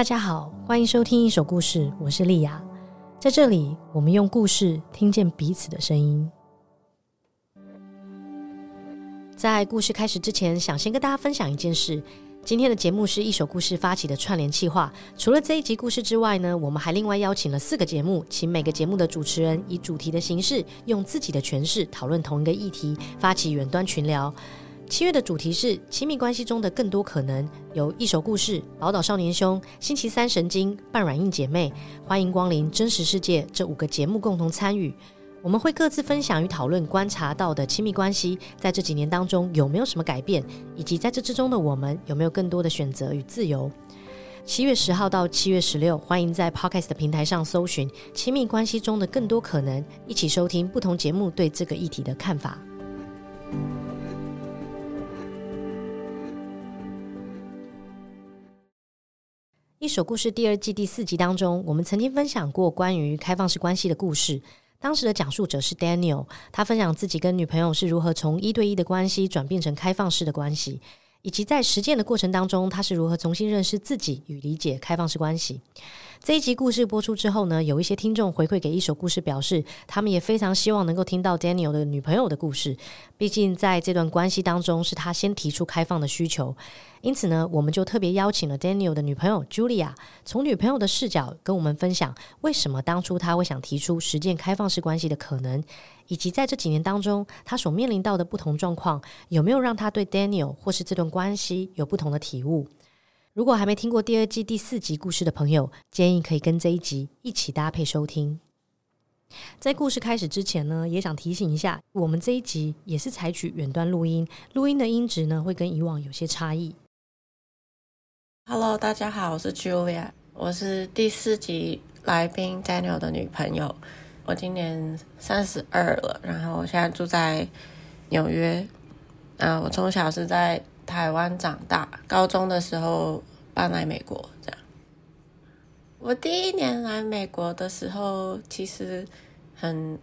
大家好，欢迎收听一手故事，我是莉雅。在这里，我们用故事听见彼此的声音。在故事开始之前，想先跟大家分享一件事。今天的节目是一手故事发起的串联计划。除了这一集故事之外呢，我们还另外邀请了四个节目，请每个节目的主持人以主题的形式，用自己的诠释讨论同一个议题，发起远端群聊。七月的主题是亲密关系中的更多可能，由一手故事、宝岛少年兄、星期三神经、半软硬姐妹，欢迎光临真实世界这五个节目共同参与。我们会各自分享与讨论观察到的亲密关系，在这几年当中有没有什么改变，以及在这之中的我们有没有更多的选择与自由。七月十号到七月十六，欢迎在 Podcast 平台上搜寻“亲密关系中的更多可能”，一起收听不同节目对这个议题的看法。一首故事第二季第四集当中，我们曾经分享过关于开放式关系的故事。当时的讲述者是 Daniel，他分享自己跟女朋友是如何从一对一的关系转变成开放式的关系，以及在实践的过程当中，他是如何重新认识自己与理解开放式关系。这一集故事播出之后呢，有一些听众回馈给一手故事，表示他们也非常希望能够听到 Daniel 的女朋友的故事。毕竟在这段关系当中，是他先提出开放的需求。因此呢，我们就特别邀请了 Daniel 的女朋友 Julia，从女朋友的视角跟我们分享，为什么当初他会想提出实践开放式关系的可能，以及在这几年当中，他所面临到的不同状况，有没有让他对 Daniel 或是这段关系有不同的体悟。如果还没听过第二季第四集故事的朋友，建议可以跟这一集一起搭配收听。在故事开始之前呢，也想提醒一下，我们这一集也是采取远端录音，录音的音质呢会跟以往有些差异。Hello，大家好，我是 Julia，我是第四集来宾 Daniel 的女朋友。我今年三十二了，然后我现在住在纽约。啊，我从小是在台湾长大，高中的时候搬来美国，这样。我第一年来美国的时候，其实很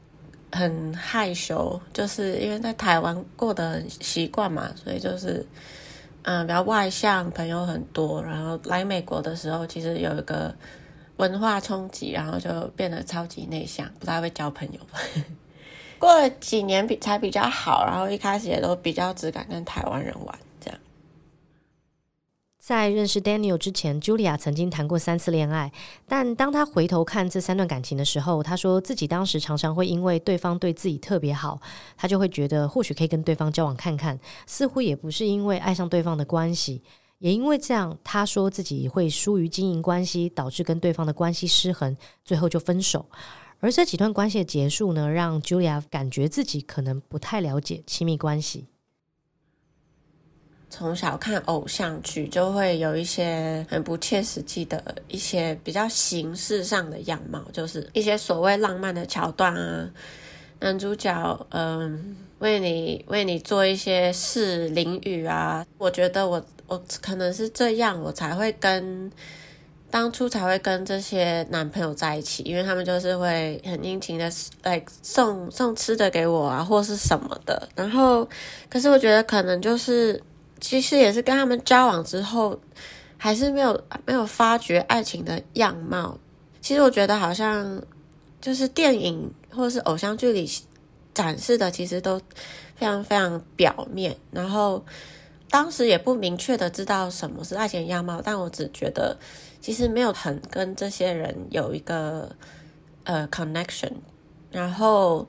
很害羞，就是因为在台湾过得很习惯嘛，所以就是嗯比较外向，朋友很多。然后来美国的时候，其实有一个文化冲击，然后就变得超级内向，不太会交朋友。过了几年比才比较好，然后一开始也都比较只敢跟台湾人玩这样。在认识 Daniel 之前，Julia 曾经谈过三次恋爱，但当他回头看这三段感情的时候，他说自己当时常常会因为对方对自己特别好，他就会觉得或许可以跟对方交往看看，似乎也不是因为爱上对方的关系，也因为这样，他说自己会疏于经营关系，导致跟对方的关系失衡，最后就分手。而这几段关系的结束呢，让 Julia 感觉自己可能不太了解亲密关系。从小看偶像剧，就会有一些很不切实际的一些比较形式上的样貌，就是一些所谓浪漫的桥段啊，男主角嗯为你为你做一些事淋雨啊。我觉得我我可能是这样，我才会跟。当初才会跟这些男朋友在一起，因为他们就是会很殷勤的来送送吃的给我啊，或是什么的。然后，可是我觉得可能就是，其实也是跟他们交往之后，还是没有没有发觉爱情的样貌。其实我觉得好像就是电影或是偶像剧里展示的，其实都非常非常表面。然后当时也不明确的知道什么是爱情样貌，但我只觉得。其实没有很跟这些人有一个呃 connection，然后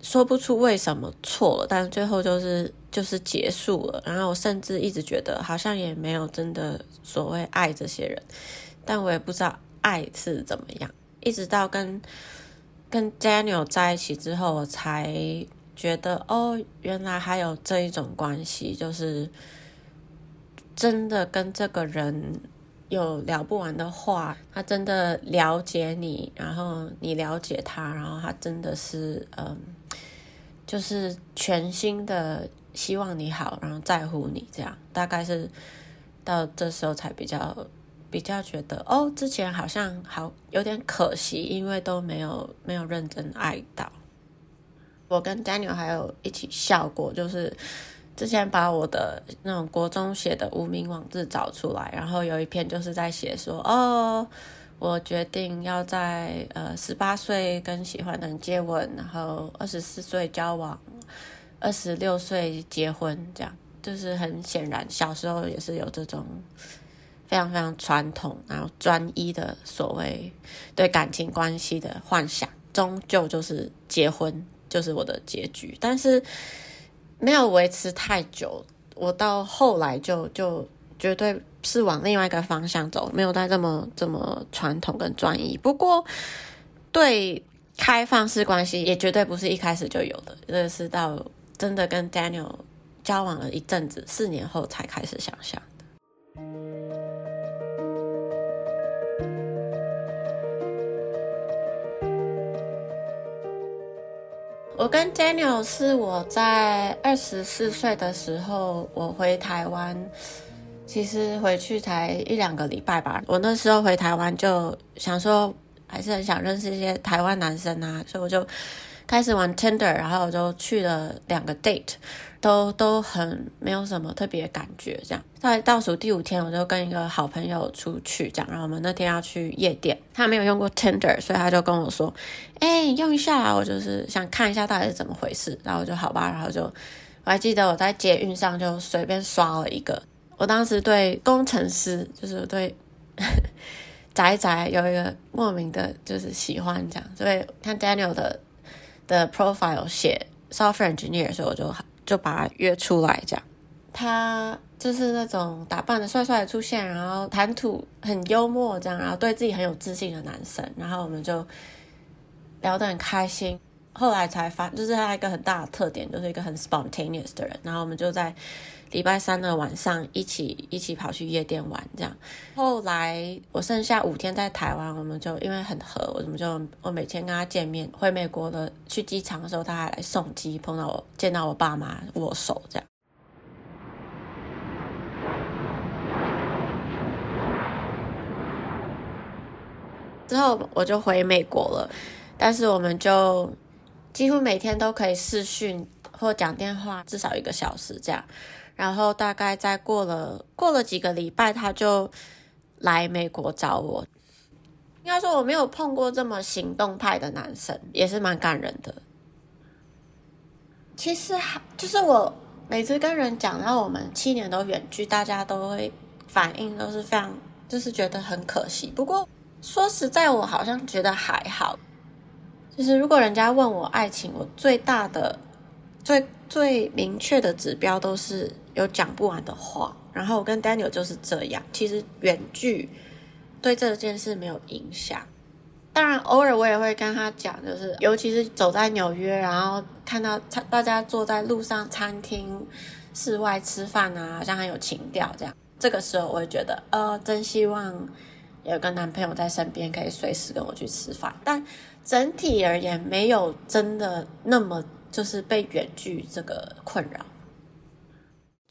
说不出为什么错了，但最后就是就是结束了。然后我甚至一直觉得好像也没有真的所谓爱这些人，但我也不知道爱是怎么样。一直到跟跟 Daniel 在一起之后，我才觉得哦，原来还有这一种关系，就是真的跟这个人。有聊不完的话，他真的了解你，然后你了解他，然后他真的是嗯，就是全心的希望你好，然后在乎你，这样大概是到这时候才比较比较觉得哦，之前好像好有点可惜，因为都没有没有认真爱到。我跟 Daniel 还有一起笑过，就是之前把我的那种国中写的无名网志找出来，然后有一篇就是在写说，哦，我决定要在呃十八岁跟喜欢的人接吻，然后二十四岁交往，二十六岁结婚，这样就是很显然小时候也是有这种非常非常传统然后专一的所谓对感情关系的幻想，终究就是结婚就是我的结局，但是。没有维持太久，我到后来就就绝对是往另外一个方向走，没有再这么这么传统跟专一。不过，对开放式关系也绝对不是一开始就有的，这是到真的跟 Daniel 交往了一阵子，四年后才开始想象。我跟 Daniel 是我在二十四岁的时候，我回台湾，其实回去才一两个礼拜吧。我那时候回台湾就想说，还是很想认识一些台湾男生啊，所以我就开始玩 Tinder，然后我就去了两个 date。都都很没有什么特别感觉，这样在倒数第五天，我就跟一个好朋友出去，这样，然后我们那天要去夜店，他没有用过 Tinder，所以他就跟我说：“哎、用一下。”我就是想看一下到底是怎么回事，然后就好吧，然后就我还记得我在捷运上就随便刷了一个，我当时对工程师就是对 宅宅有一个莫名的就是喜欢这样，所以看 Daniel 的的 profile 写 software engineer，所以我就。就把他约出来，这样，他就是那种打扮的帅帅的出现，然后谈吐很幽默，这样，然后对自己很有自信的男生，然后我们就聊得很开心。后来才发，就是他一个很大的特点，就是一个很 spontaneous 的人。然后我们就在礼拜三的晚上一起一起跑去夜店玩，这样。后来我剩下五天在台湾，我们就因为很合，我们就我每天跟他见面。回美国的去机场的时候，他还来送机，碰到我，见到我爸妈握手，这样。之后我就回美国了，但是我们就。几乎每天都可以视讯或讲电话，至少一个小时这样。然后大概再过了过了几个礼拜，他就来美国找我。应该说我没有碰过这么行动派的男生，也是蛮感人的。其实还就是我每次跟人讲，到我们七年都远距，大家都会反应都是非常，就是觉得很可惜。不过说实在，我好像觉得还好。就是如果人家问我爱情，我最大的、最最明确的指标都是有讲不完的话。然后我跟 Daniel 就是这样。其实远距对这件事没有影响。当然，偶尔我也会跟他讲，就是尤其是走在纽约，然后看到大家坐在路上、餐厅、室外吃饭啊，好像很有情调这样。这个时候，我会觉得，呃，真希望有个男朋友在身边，可以随时跟我去吃饭。但整体而言，没有真的那么就是被远距这个困扰。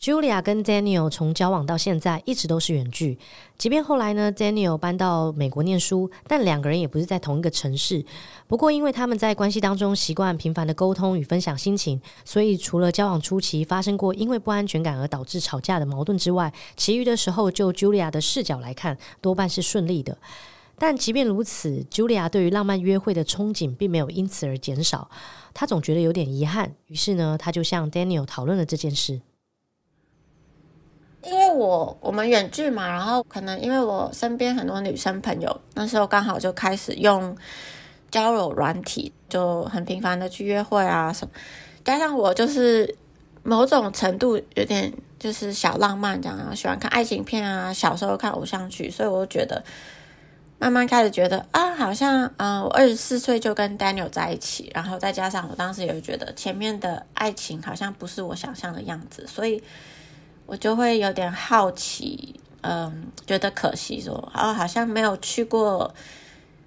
Julia 跟 Daniel 从交往到现在一直都是远距，即便后来呢，Daniel 搬到美国念书，但两个人也不是在同一个城市。不过，因为他们在关系当中习惯频繁的沟通与分享心情，所以除了交往初期发生过因为不安全感而导致吵架的矛盾之外，其余的时候就 Julia 的视角来看，多半是顺利的。但即便如此，Julia 对于浪漫约会的憧憬并没有因此而减少。她总觉得有点遗憾，于是呢，她就向 Daniel 讨论了这件事。因为我我们远距嘛，然后可能因为我身边很多女生朋友，那时候刚好就开始用交友软体，就很频繁的去约会啊什么。加上我就是某种程度有点就是小浪漫这样，喜欢看爱情片啊，小时候看偶像剧，所以我就觉得。慢慢开始觉得啊，好像嗯、我二十四岁就跟 Daniel 在一起，然后再加上我当时也觉得前面的爱情好像不是我想象的样子，所以我就会有点好奇，嗯，觉得可惜说，说啊，好像没有去过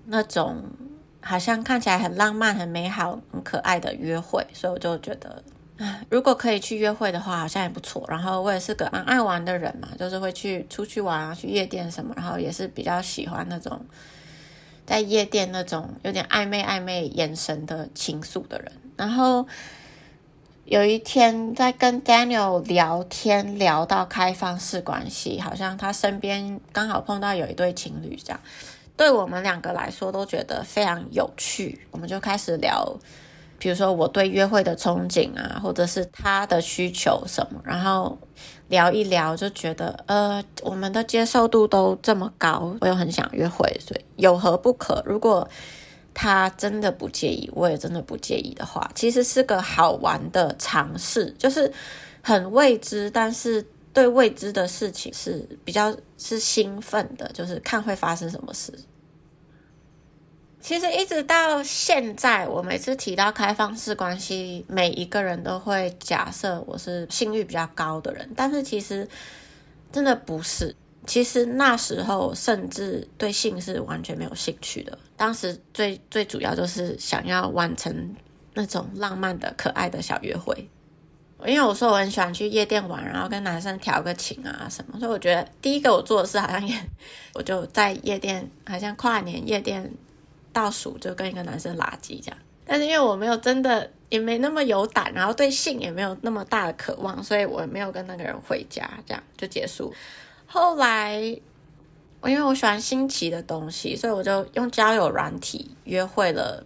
那种好像看起来很浪漫、很美好、很可爱的约会，所以我就觉得。如果可以去约会的话，好像也不错。然后我也是个蛮爱玩的人嘛，就是会去出去玩啊，去夜店什么。然后也是比较喜欢那种在夜店那种有点暧昧暧昧眼神的情愫的人。然后有一天在跟 Daniel 聊天，聊到开放式关系，好像他身边刚好碰到有一对情侣，这样对我们两个来说都觉得非常有趣。我们就开始聊，比如说我对约会的憧憬啊，或者是他的需求什么，然后聊一聊，就觉得呃，我们的接受度都这么高，我又很想约会，所以有何不可？如果他真的不介意，我也真的不介意的话，其实是个好玩的尝试，就是很未知，但是对未知的事情是比较是兴奋的，就是看会发生什么事。其实一直到现在，我每次提到开放式关系，每一个人都会假设我是性欲比较高的人，但是其实真的不是。其实那时候甚至对性是完全没有兴趣的。当时最最主要就是想要完成那种浪漫的、可爱的小约会。因为我说我很喜欢去夜店玩，然后跟男生调个情啊什么，所以我觉得第一个我做的事好像也，我就在夜店，好像跨年夜店倒数就跟一个男生拉机这样。但是因为我没有真的也没那么有胆，然后对性也没有那么大的渴望，所以我也没有跟那个人回家，这样就结束。后来，我因为我喜欢新奇的东西，所以我就用交友软体约会了。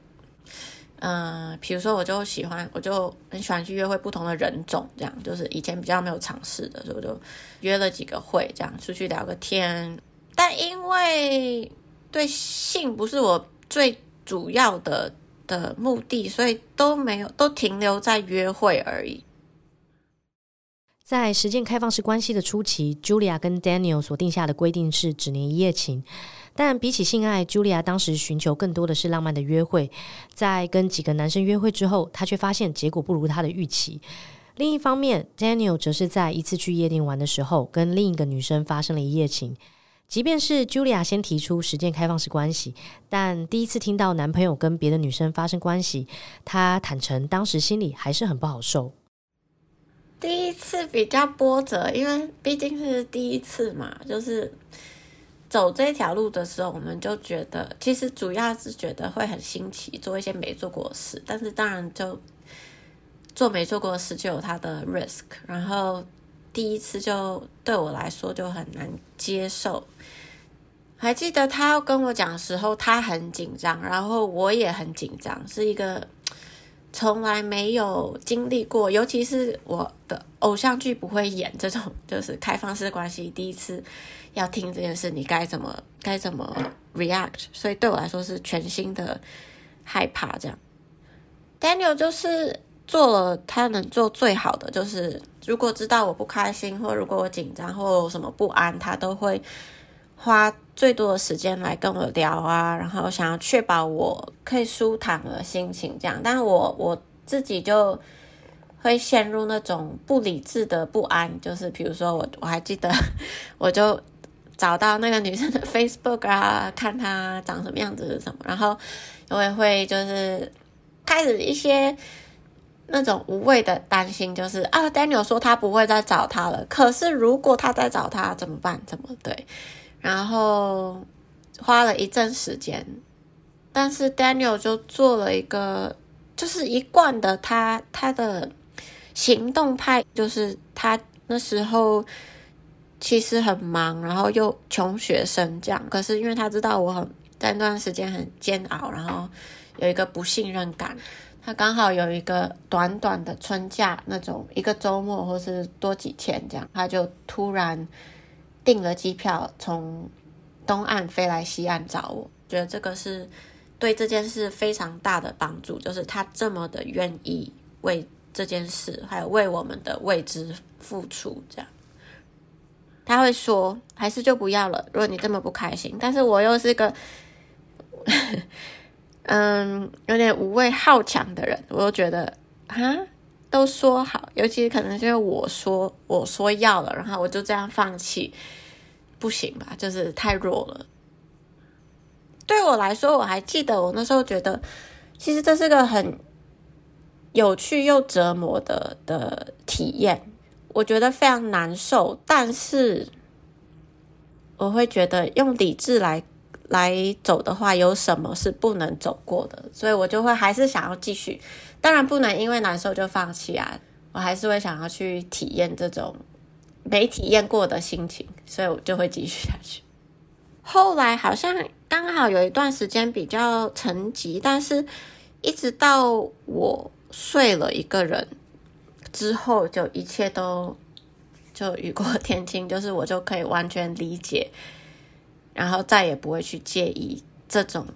嗯、比如说，我就喜欢，我就很喜欢去约会不同的人种，这样就是以前比较没有尝试的，所以我就约了几个会，这样出去聊个天。但因为对性不是我最主要的的目的，所以都没有都停留在约会而已。在实践开放式关系的初期，Julia 跟 Daniel 所定下的规定是只能一夜情。但比起性爱，Julia 当时寻求更多的是浪漫的约会。在跟几个男生约会之后，她却发现结果不如她的预期。另一方面，Daniel 则是在一次去夜店玩的时候，跟另一个女生发生了一夜情。即便是 Julia 先提出实践开放式关系，但第一次听到男朋友跟别的女生发生关系，她坦诚当时心里还是很不好受。第一次比较波折，因为毕竟是第一次嘛，就是走这条路的时候，我们就觉得，其实主要是觉得会很新奇，做一些没做过的事。但是当然，就做没做过的事就有它的 risk。然后第一次就对我来说就很难接受。还记得他要跟我讲的时候，他很紧张，然后我也很紧张，是一个。从来没有经历过，尤其是我的偶像剧不会演这种，就是开放式关系。第一次要听这件事，你该怎么该怎么 react？所以对我来说是全新的害怕。这样，Daniel 就是做了他能做最好的，就是如果知道我不开心，或如果我紧张或什么不安，他都会花最多的时间来跟我聊啊，然后想要确保我可以舒坦的心情，这样。但我我自己就会陷入那种不理智的不安，就是比如说我我还记得，我就找到那个女生的 Facebook 啊，看她长什么样子什么，然后我也会就是开始一些那种无谓的担心，就是啊，Daniel 说他不会再找他了，可是如果他再找他怎么办？怎么对？然后花了一阵时间，但是 Daniel 就做了一个，就是一贯的他他的行动派，就是他那时候其实很忙，然后又穷学生这样。可是因为他知道我很在那段时间很煎熬，然后有一个不信任感，他刚好有一个短短的春假那种一个周末或是多几天这样，他就突然。订了机票，从东岸飞来西岸找我，觉得这个是对这件事非常大的帮助，就是他这么的愿意为这件事，还有为我们的未知付出，这样。他会说，还是就不要了，如果你这么不开心。但是我又是个，嗯，有点无畏好强的人，我又觉得啊。都说好，尤其可能就是我说我说要了，然后我就这样放弃，不行吧？就是太弱了。对我来说，我还记得我那时候觉得，其实这是个很有趣又折磨的的体验，我觉得非常难受。但是我会觉得用理智来来走的话，有什么是不能走过的？所以我就会还是想要继续。当然不能因为难受就放弃啊！我还是会想要去体验这种没体验过的心情，所以我就会继续下去。后来好像刚好有一段时间比较沉寂，但是一直到我睡了一个人之后，就一切都就雨过天晴，就是我就可以完全理解，然后再也不会去介意这种，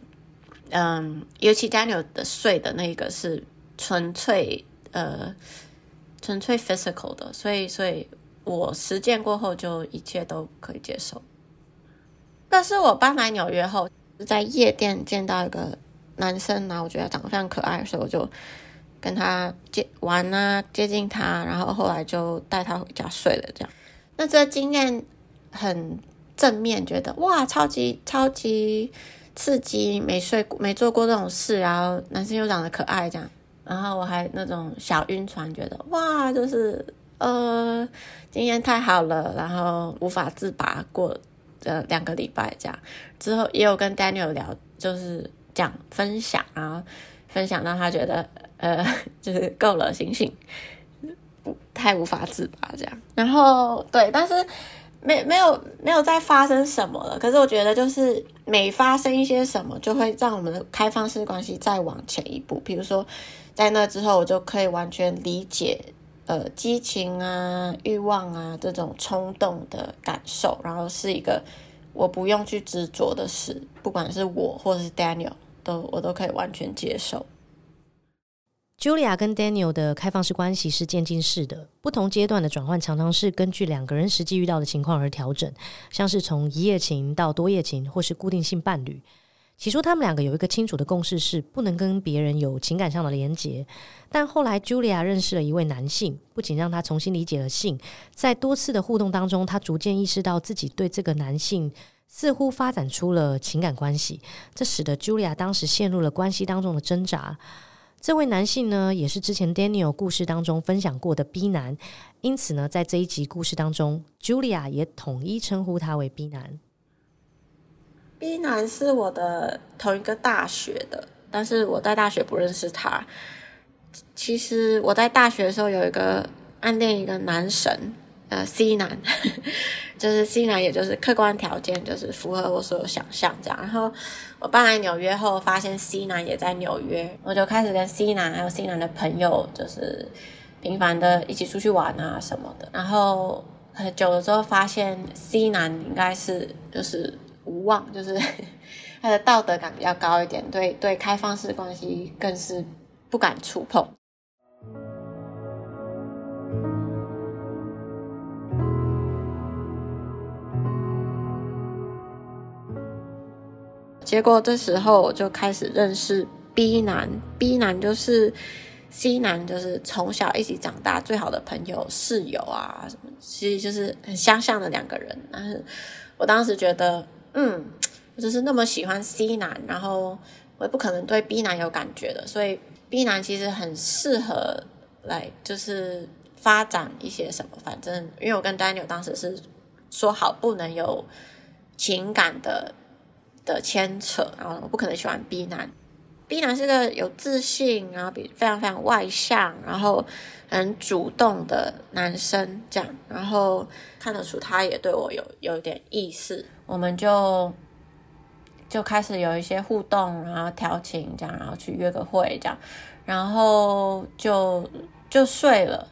嗯，尤其 Daniel 的睡的那个是纯粹呃。纯粹 physical 的，所以，所以我实践过后，就一切都可以接受。但是我搬来纽约后，在夜店见到一个男生，然后我觉得长得非常可爱，所以我就跟他接玩啊，接近他，然后后来就带他回家睡了。这样，那这经验很正面，觉得哇，超级超级刺激，没睡过，没做过这种事，然后男生又长得可爱，这样。然后我还那种小晕船，觉得哇，就是呃，经验太好了，然后无法自拔过呃两个礼拜这样。之后也有跟 Daniel 聊，就是讲分享，然后分享到他觉得呃，就是够了，醒醒，太无法自拔这样。然后对，但是没没有没有再发生什么了。可是我觉得就是每发生一些什么，就会让我们的开放式关系再往前一步，比如说。在那之后，我就可以完全理解，呃，激情啊、欲望啊这种冲动的感受，然后是一个我不用去执着的事，不管是我或者是 Daniel，都我都可以完全接受。Julia 跟 Daniel 的开放式关系是渐进式的，不同阶段的转换常常是根据两个人实际遇到的情况而调整，像是从一夜情到多夜情，或是固定性伴侣。起初，他们两个有一个清楚的共识，是不能跟别人有情感上的连结。但后来，Julia 认识了一位男性，不仅让她重新理解了性，在多次的互动当中，她逐渐意识到自己对这个男性似乎发展出了情感关系，这使得 Julia 当时陷入了关系当中的挣扎。这位男性呢，也是之前 Daniel 故事当中分享过的 B 男，因此呢，在这一集故事当中，Julia 也统一称呼他为 B 男。B 男是我的同一个大学的，但是我在大学不认识他。其实我在大学的时候有一个暗恋一个男神，呃，C 男，就是 C 男，也就是客观条件就是符合我所有想象这样。然后我搬来纽约后，发现 C 男也在纽约，我就开始跟 C 男还有 C 男的朋友，就是频繁的一起出去玩啊什么的。然后很久了之后，发现 C 男应该是就是。无望，就是他的道德感比较高一点，对对，开放式关系更是不敢触碰。结果这时候我就开始认识 B 男，B 男就是 C 男，就是从小一起长大最好的朋友、室友啊什么，其实就是很相像的两个人。但是我当时觉得。嗯，我只是那么喜欢 C 男，然后我也不可能对 B 男有感觉的，所以 B 男其实很适合来就是发展一些什么。反正因为我跟 Daniel 当时是说好不能有情感的的牵扯，然后我不可能喜欢 B 男。B 男是个有自信，然后比非常非常外向，然后很主动的男生，这样，然后看得出他也对我有有一点意思。我们就就开始有一些互动，然后调情这样，然后去约个会这样，然后就就睡了。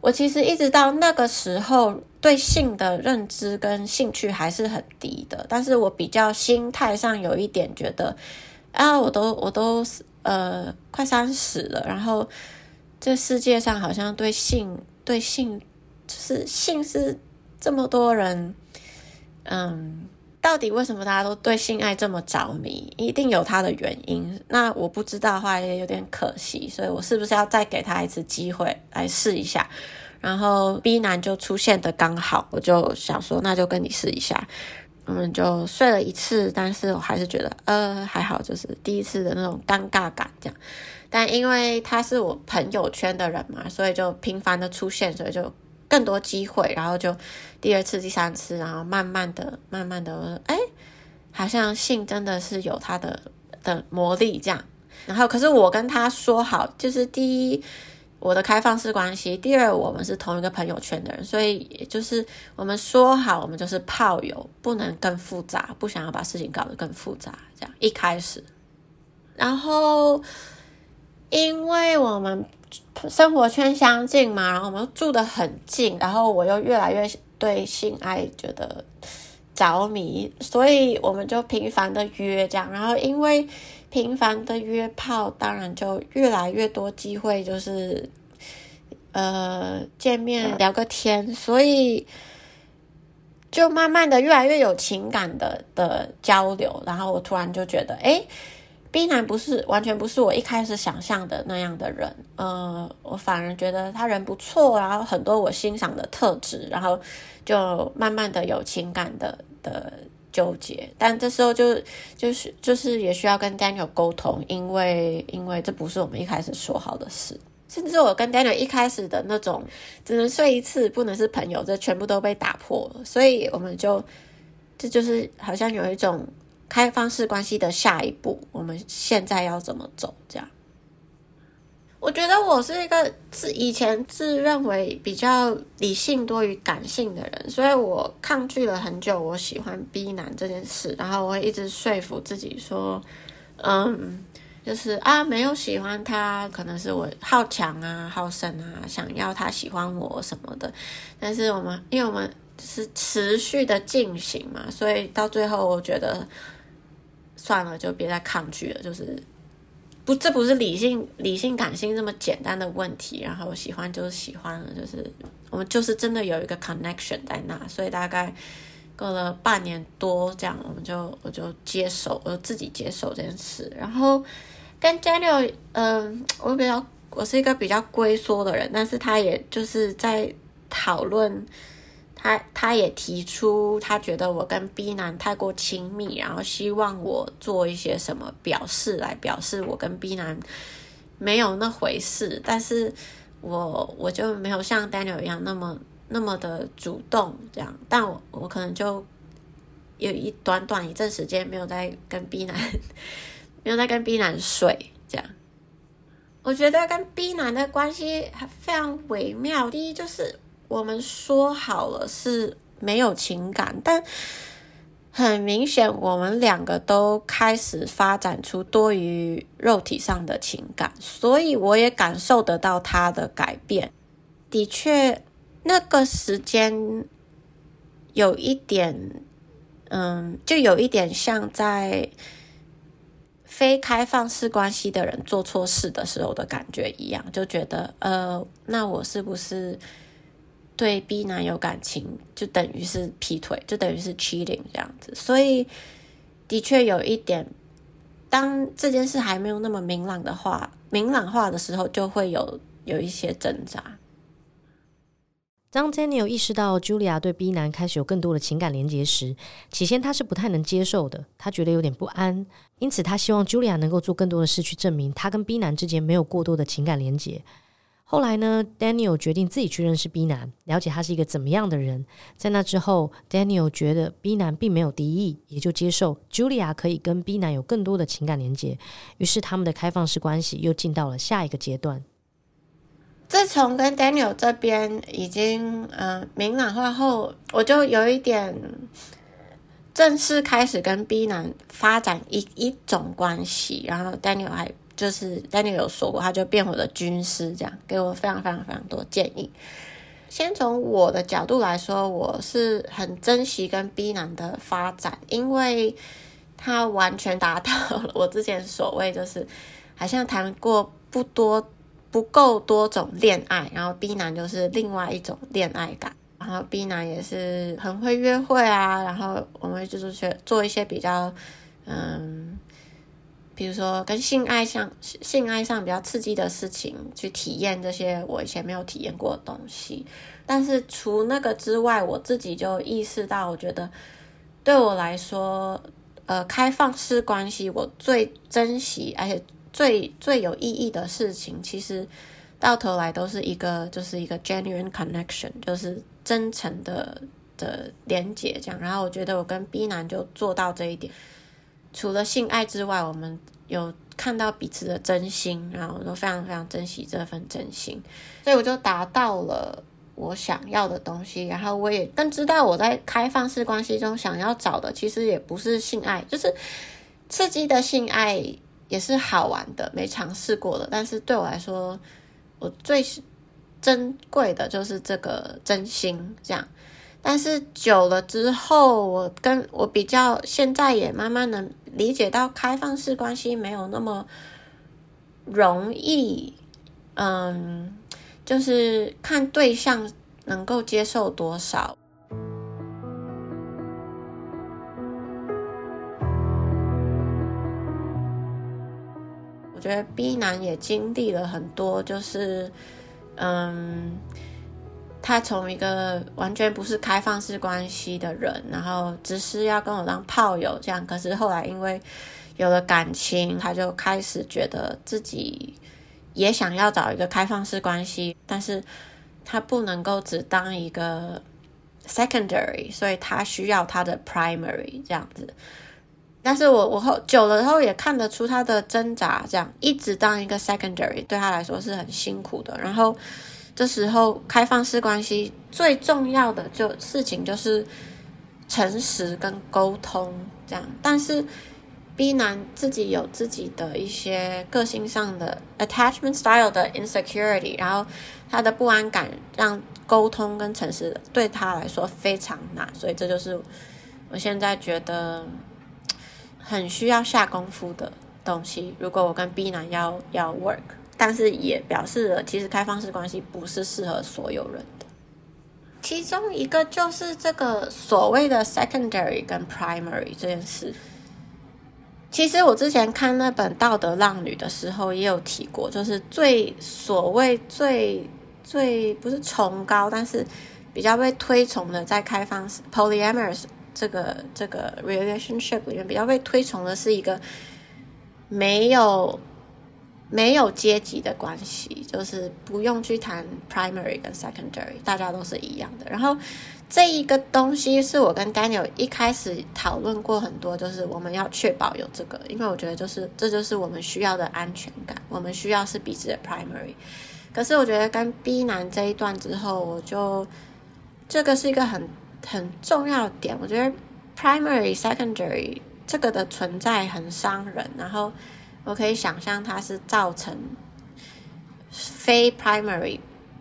我其实一直到那个时候，对性的认知跟兴趣还是很低的，但是我比较心态上有一点觉得，啊，我都我都呃快三十了，然后这世界上好像对性对性就是性是这么多人。嗯，到底为什么大家都对性爱这么着迷？一定有他的原因。那我不知道的话也有点可惜，所以我是不是要再给他一次机会来试一下？然后 B 男就出现的刚好，我就想说那就跟你试一下。我们就睡了一次，但是我还是觉得呃还好，就是第一次的那种尴尬感这样。但因为他是我朋友圈的人嘛，所以就频繁的出现，所以就。更多机会，然后就第二次、第三次，然后慢慢的、慢慢的，哎，好像性真的是有它的的魔力这样。然后，可是我跟他说好，就是第一我的开放式关系，第二我们是同一个朋友圈的人，所以也就是我们说好，我们就是炮友，不能更复杂，不想要把事情搞得更复杂。这样一开始，然后因为我们生活圈相近嘛，然后我们住得很近，然后我又越来越对性爱觉得着迷，所以我们就频繁的约这样，然后因为。频繁的约炮，当然就越来越多机会，就是呃见面聊个天，所以就慢慢的越来越有情感的的交流。然后我突然就觉得，哎，B 男不是完全不是我一开始想象的那样的人，呃，我反而觉得他人不错，然后很多我欣赏的特质，然后就慢慢的有情感的的。纠结，但这时候就就是就是也需要跟 Daniel 沟通，因为因为这不是我们一开始说好的事，甚至我跟 Daniel 一开始的那种只能睡一次，不能是朋友，这全部都被打破了，所以我们就这就是好像有一种开放式关系的下一步，我们现在要怎么走这样。我觉得我是一个自以前自认为比较理性多于感性的人，所以我抗拒了很久我喜欢 B 男这件事，然后我会一直说服自己说，嗯，就是啊，没有喜欢他，可能是我好强啊、好胜啊，想要他喜欢我什么的。但是我们因为我们是持续的进行嘛，所以到最后我觉得算了，就别再抗拒了，就是。不，这不是理性、理性、感性这么简单的问题。然后喜欢就是喜欢了，就是我们就是真的有一个 connection 在那，所以大概过了半年多这样，我们就我就接受，我自己接受这件事。然后跟 Daniel，嗯，我比较我是一个比较龟缩的人，但是他也就是在讨论。他他也提出，他觉得我跟 B 男太过亲密，然后希望我做一些什么表示来表示我跟 B 男没有那回事，但是我我就没有像 Daniel 一样那么那么的主动这样，但我我可能就有一短短一阵时间没有在跟 B 男没有在跟 B 男睡这样，我觉得跟 B 男的关系非常微妙，第一就是。我们说好了是没有情感，但很明显，我们两个都开始发展出多于肉体上的情感，所以我也感受得到他的改变。的确，那个时间有一点，嗯，就有一点像在非开放式关系的人做错事的时候的感觉一样，就觉得，呃，那我是不是？对 B 男有感情，就等于是劈腿，就等于是 cheating 这样子。所以的确有一点，当这件事还没有那么明朗的话，明朗化的时候，就会有有一些挣扎。当 Daniel 意识到 Julia 对 B 男开始有更多的情感连接时，起先他是不太能接受的，他觉得有点不安，因此他希望 Julia 能够做更多的事去证明他跟 B 男之间没有过多的情感连接。后来呢，Daniel 决定自己去认识 B 男，了解他是一个怎么样的人。在那之后，Daniel 觉得 B 男并没有敌意，也就接受 Julia 可以跟 B 男有更多的情感连接。于是，他们的开放式关系又进到了下一个阶段。自从跟 Daniel 这边已经呃明朗化后，我就有一点正式开始跟 B 男发展一一种关系，然后 Daniel 还。就是 Daniel 有说过，他就变我的军师，这样给我非常非常非常多建议。先从我的角度来说，我是很珍惜跟 B 男的发展，因为他完全达到了我之前所谓就是好像谈过不多不够多种恋爱，然后 B 男就是另外一种恋爱感，然后 B 男也是很会约会啊，然后我们就是去做一些比较嗯。比如说，跟性爱上、性爱上比较刺激的事情，去体验这些我以前没有体验过的东西。但是除那个之外，我自己就意识到，我觉得对我来说，呃，开放式关系我最珍惜，而且最最有意义的事情，其实到头来都是一个，就是一个 genuine connection，就是真诚的的连接这样。然后我觉得我跟 B 男就做到这一点。除了性爱之外，我们有看到彼此的真心，然后我都非常非常珍惜这份真心，所以我就达到了我想要的东西。然后我也更知道我在开放式关系中想要找的，其实也不是性爱，就是刺激的性爱也是好玩的，没尝试过的。但是对我来说，我最珍贵的就是这个真心，这样。但是久了之后，我跟我比较，现在也慢慢能理解到，开放式关系没有那么容易。嗯，就是看对象能够接受多少。我觉得 B 男也经历了很多，就是嗯。他从一个完全不是开放式关系的人，然后只是要跟我当炮友这样，可是后来因为有了感情，他就开始觉得自己也想要找一个开放式关系，但是他不能够只当一个 secondary，所以他需要他的 primary 这样子。但是我我后久了之后也看得出他的挣扎，这样一直当一个 secondary 对他来说是很辛苦的，然后。这时候，开放式关系最重要的就事情就是诚实跟沟通，这样。但是 B 男自己有自己的一些个性上的 attachment style 的 insecurity，然后他的不安感让沟通跟诚实对他来说非常难，所以这就是我现在觉得很需要下功夫的东西。如果我跟 B 男要要 work。但是也表示了，其实开放式关系不是适合所有人的。其中一个就是这个所谓的 secondary 跟 primary 这件事。其实我之前看那本《道德浪女》的时候也有提过，就是最所谓最最不是崇高，但是比较被推崇的，在开放 polyamorous 这个这个 relationship 里面，比较被推崇的是一个没有。没有阶级的关系，就是不用去谈 primary 跟 secondary，大家都是一样的。然后这一个东西是我跟 Daniel 一开始讨论过很多，就是我们要确保有这个，因为我觉得就是这就是我们需要的安全感，我们需要是彼此的 primary。可是我觉得跟 B 男这一段之后，我就这个是一个很很重要的点，我觉得 primary secondary 这个的存在很伤人，然后。我可以想象它是造成非 primary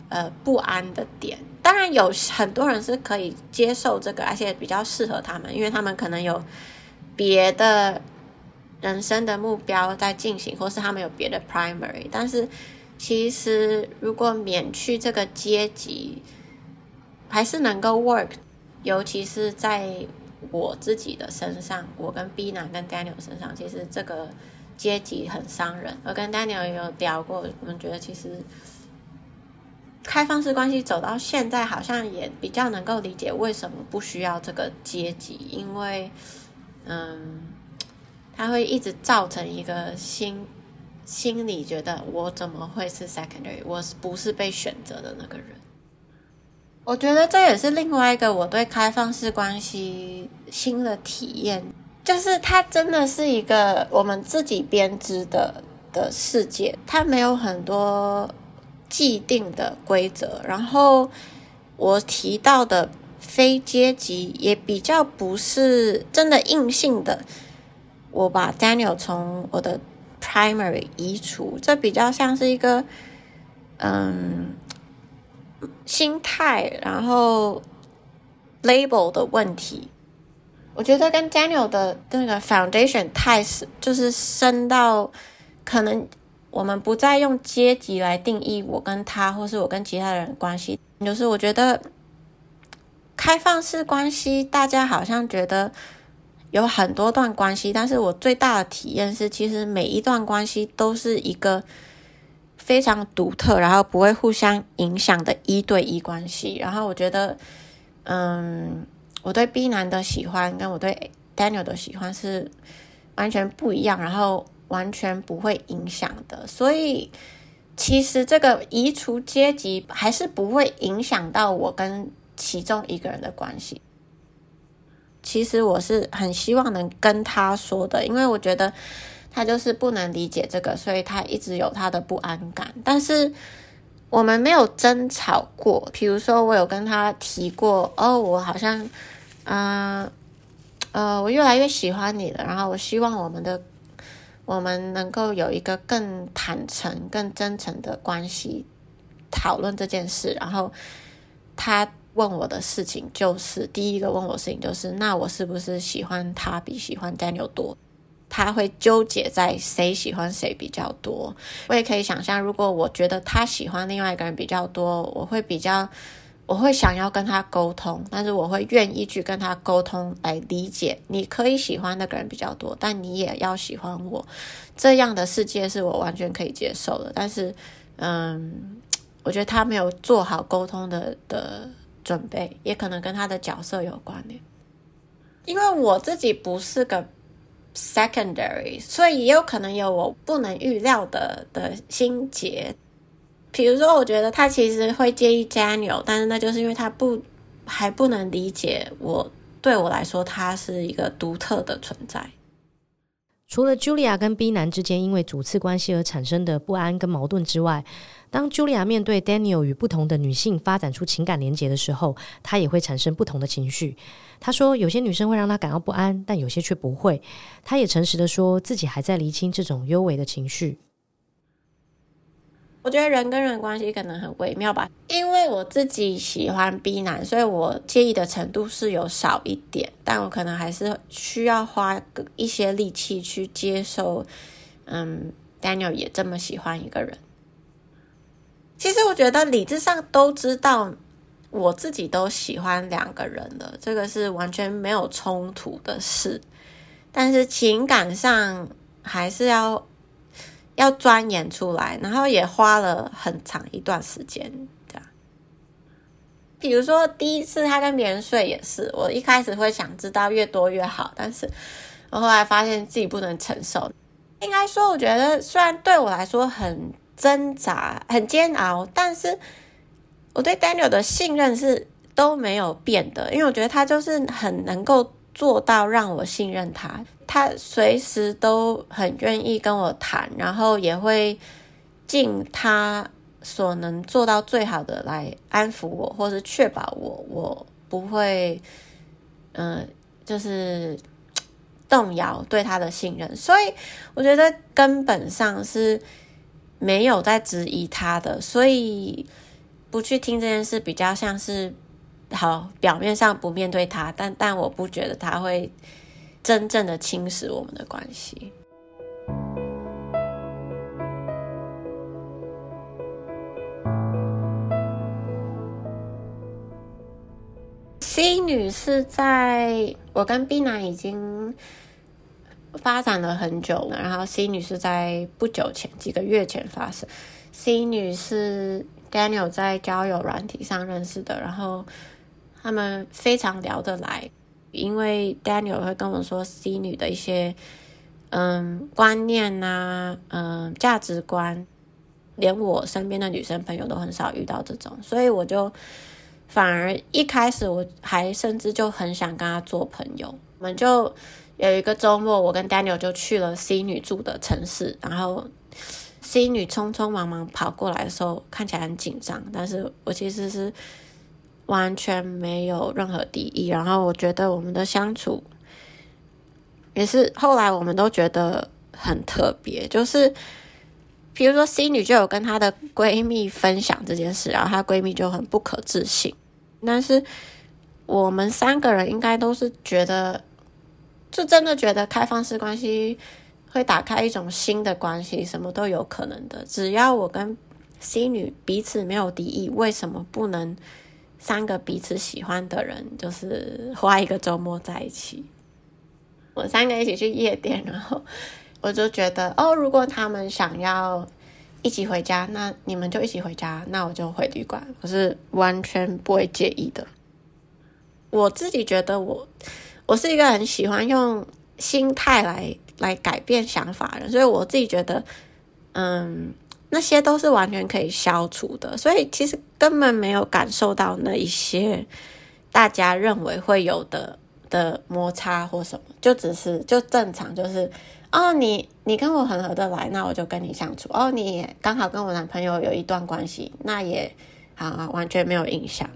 呃不安的点。当然有很多人是可以接受这个，而且比较适合他们，因为他们可能有别的人生的目标在进行，或是他们有别的 primary。但是其实如果免去这个阶级，还是能够 work，尤其是在我自己的身上，我跟 B 男跟 Daniel 身上，其实这个。阶级很伤人，我跟 Daniel 也有聊过，我们觉得其实开放式关系走到现在，好像也比较能够理解为什么不需要这个阶级，因为嗯，它会一直造成一个心心里觉得我怎么会是 secondary，我不是被选择的那个人。我觉得这也是另外一个我对开放式关系新的体验。就是它真的是一个我们自己编织的的世界，它没有很多既定的规则。然后我提到的非阶级也比较不是真的硬性的，我把 Daniel 从我的 primary 移除，这比较像是一个嗯心态，然后 label 的问题。我觉得跟 Daniel 的那个 foundation 太深，就是深到可能我们不再用阶级来定义我跟他，或是我跟其他人关系。就是我觉得开放式关系，大家好像觉得有很多段关系，但是我最大的体验是，其实每一段关系都是一个非常独特，然后不会互相影响的一对一关系。然后我觉得，嗯。我对 B 男的喜欢跟我对 Daniel 的喜欢是完全不一样，然后完全不会影响的。所以其实这个移除阶级还是不会影响到我跟其中一个人的关系。其实我是很希望能跟他说的，因为我觉得他就是不能理解这个，所以他一直有他的不安感。但是我们没有争吵过，比如说我有跟他提过，哦，我好像，嗯、呃，我越来越喜欢你了，然后我希望我们的我们能够有一个更坦诚、更真诚的关系，讨论这件事。然后他问我的事情就是第一个问我事情就是，那我是不是喜欢他比喜欢 Daniel 多？他会纠结在谁喜欢谁比较多。我也可以想象，如果我觉得他喜欢另外一个人比较多，我会比较，我会想要跟他沟通，但是我会愿意去跟他沟通来理解。你可以喜欢那个人比较多，但你也要喜欢我。这样的世界是我完全可以接受的。但是，嗯，我觉得他没有做好沟通的的准备，也可能跟他的角色有关联。因为我自己不是个。secondary，所以也有可能有我不能预料的的心结。比如说，我觉得他其实会介意 Daniel，但是那就是因为他不还不能理解我。对我来说，他是一个独特的存在。除了 Julia 跟 B 男之间因为主次关系而产生的不安跟矛盾之外，当 Julia 面对 Daniel 与不同的女性发展出情感连结的时候，她也会产生不同的情绪。她说，有些女生会让她感到不安，但有些却不会。她也诚实的说自己还在厘清这种幽微的情绪。我觉得人跟人关系可能很微妙吧，因为我自己喜欢 B 男，所以我介意的程度是有少一点，但我可能还是需要花一些力气去接受，嗯，Daniel 也这么喜欢一个人。其实我觉得理智上都知道，我自己都喜欢两个人了，这个是完全没有冲突的事，但是情感上还是要。要钻研出来，然后也花了很长一段时间，这样。比如说第一次他跟别人睡也是，我一开始会想知道越多越好，但是我后来发现自己不能承受。应该说，我觉得虽然对我来说很挣扎、很煎熬，但是我对 Daniel 的信任是都没有变的，因为我觉得他就是很能够做到让我信任他。他随时都很愿意跟我谈，然后也会尽他所能做到最好的来安抚我，或是确保我我不会，嗯、就是动摇对他的信任。所以我觉得根本上是没有在质疑他的，所以不去听这件事比较像是好，表面上不面对他，但但我不觉得他会。真正的侵蚀我们的关系。C 女是在我跟 B 男已经发展了很久了，然后 C 女是在不久前几个月前发生。C 女是 Daniel 在交友软体上认识的，然后他们非常聊得来。因为 Daniel 会跟我说 C 女的一些嗯观念呐、嗯价值观，连我身边的女生朋友都很少遇到这种，所以我就反而一开始我还甚至就很想跟他做朋友。我们就有一个周末，我跟 Daniel 就去了 C 女住的城市，然后 C 女匆匆忙忙跑过来的时候，看起来很紧张，但是我其实是。完全没有任何敌意，然后我觉得我们的相处也是后来我们都觉得很特别，就是比如说 C 女就有跟她的闺蜜分享这件事，然后她闺蜜就很不可置信，但是我们三个人应该都是觉得，就真的觉得开放式关系会打开一种新的关系，什么都有可能的，只要我跟 C 女彼此没有敌意，为什么不能？三个彼此喜欢的人，就是花一个周末在一起。我三个一起去夜店，然后我就觉得，哦，如果他们想要一起回家，那你们就一起回家，那我就回旅馆，我是完全不会介意的。我自己觉得我，我我是一个很喜欢用心态来来改变想法的人，所以我自己觉得，嗯。那些都是完全可以消除的，所以其实根本没有感受到那一些大家认为会有的的摩擦或什么，就只是就正常，就是哦，你你跟我很合得来，那我就跟你相处。哦，你也刚好跟我男朋友有一段关系，那也好啊，完全没有影响。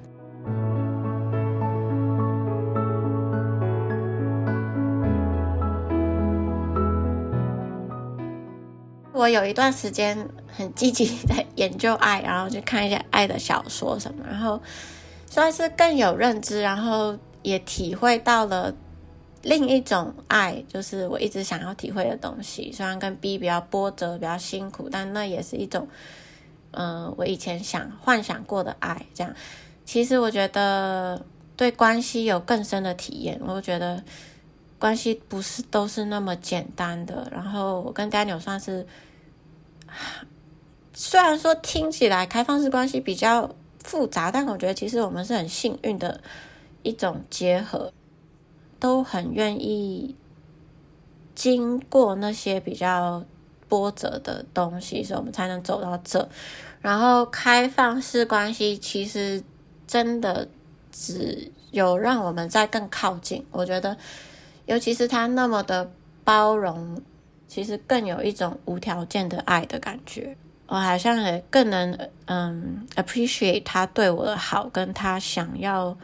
我有一段时间很积极在研究爱，然后去看一些爱的小说什么，然后算是更有认知，然后也体会到了另一种爱，就是我一直想要体会的东西。虽然跟 B 比较波折、比较辛苦，但那也是一种，嗯、我以前想幻想过的爱。这样，其实我觉得对关系有更深的体验。我觉得关系不是都是那么简单的。然后我跟 Daniel 算是。虽然说听起来开放式关系比较复杂，但我觉得其实我们是很幸运的一种结合，都很愿意经过那些比较波折的东西，所以我们才能走到这。然后开放式关系其实真的只有让我们再更靠近。我觉得，尤其是他那么的包容。其实更有一种无条件的爱的感觉，我好像也更能嗯 appreciate 他对我的好，跟他想要，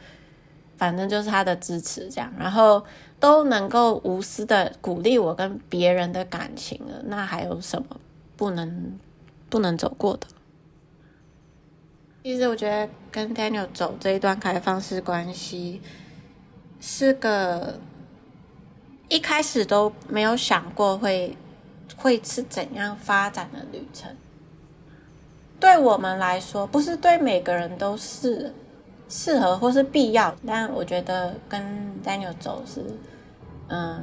反正就是他的支持这样，然后都能够无私的鼓励我跟别人的感情了，那还有什么不能不能走过的？其实我觉得跟 Daniel 走这一段开放式关系是个。一开始都没有想过会会是怎样发展的旅程。对我们来说，不是对每个人都是适合或是必要。但我觉得跟 Daniel 走是，嗯，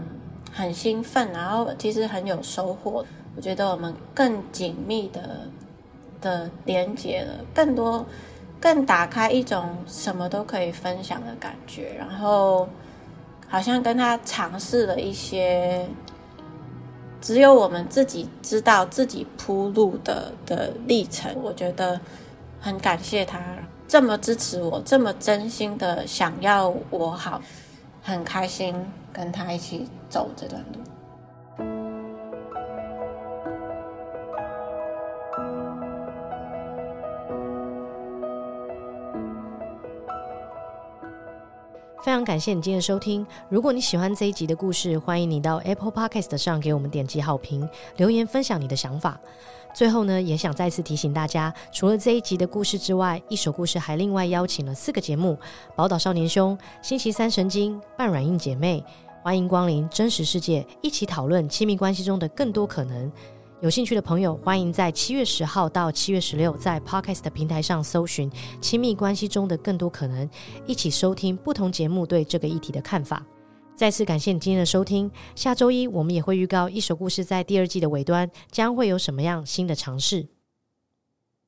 很兴奋，然后其实很有收获。我觉得我们更紧密的的连接了，更多，更打开一种什么都可以分享的感觉，然后。好像跟他尝试了一些只有我们自己知道自己铺路的的历程，我觉得很感谢他这么支持我，这么真心的想要我好，很开心跟他一起走这段路。非常感谢你今天的收听。如果你喜欢这一集的故事，欢迎你到 Apple Podcast 上给我们点击好评、留言分享你的想法。最后呢，也想再次提醒大家，除了这一集的故事之外，一手故事还另外邀请了四个节目：宝岛少年兄、星期三神经、半软硬姐妹。欢迎光临真实世界，一起讨论亲密关系中的更多可能。有兴趣的朋友，欢迎在七月十号到七月十六，在 Podcast 的平台上搜寻“亲密关系中的更多可能”，一起收听不同节目对这个议题的看法。再次感谢你今天的收听。下周一我们也会预告一首故事在第二季的尾端将会有什么样新的尝试。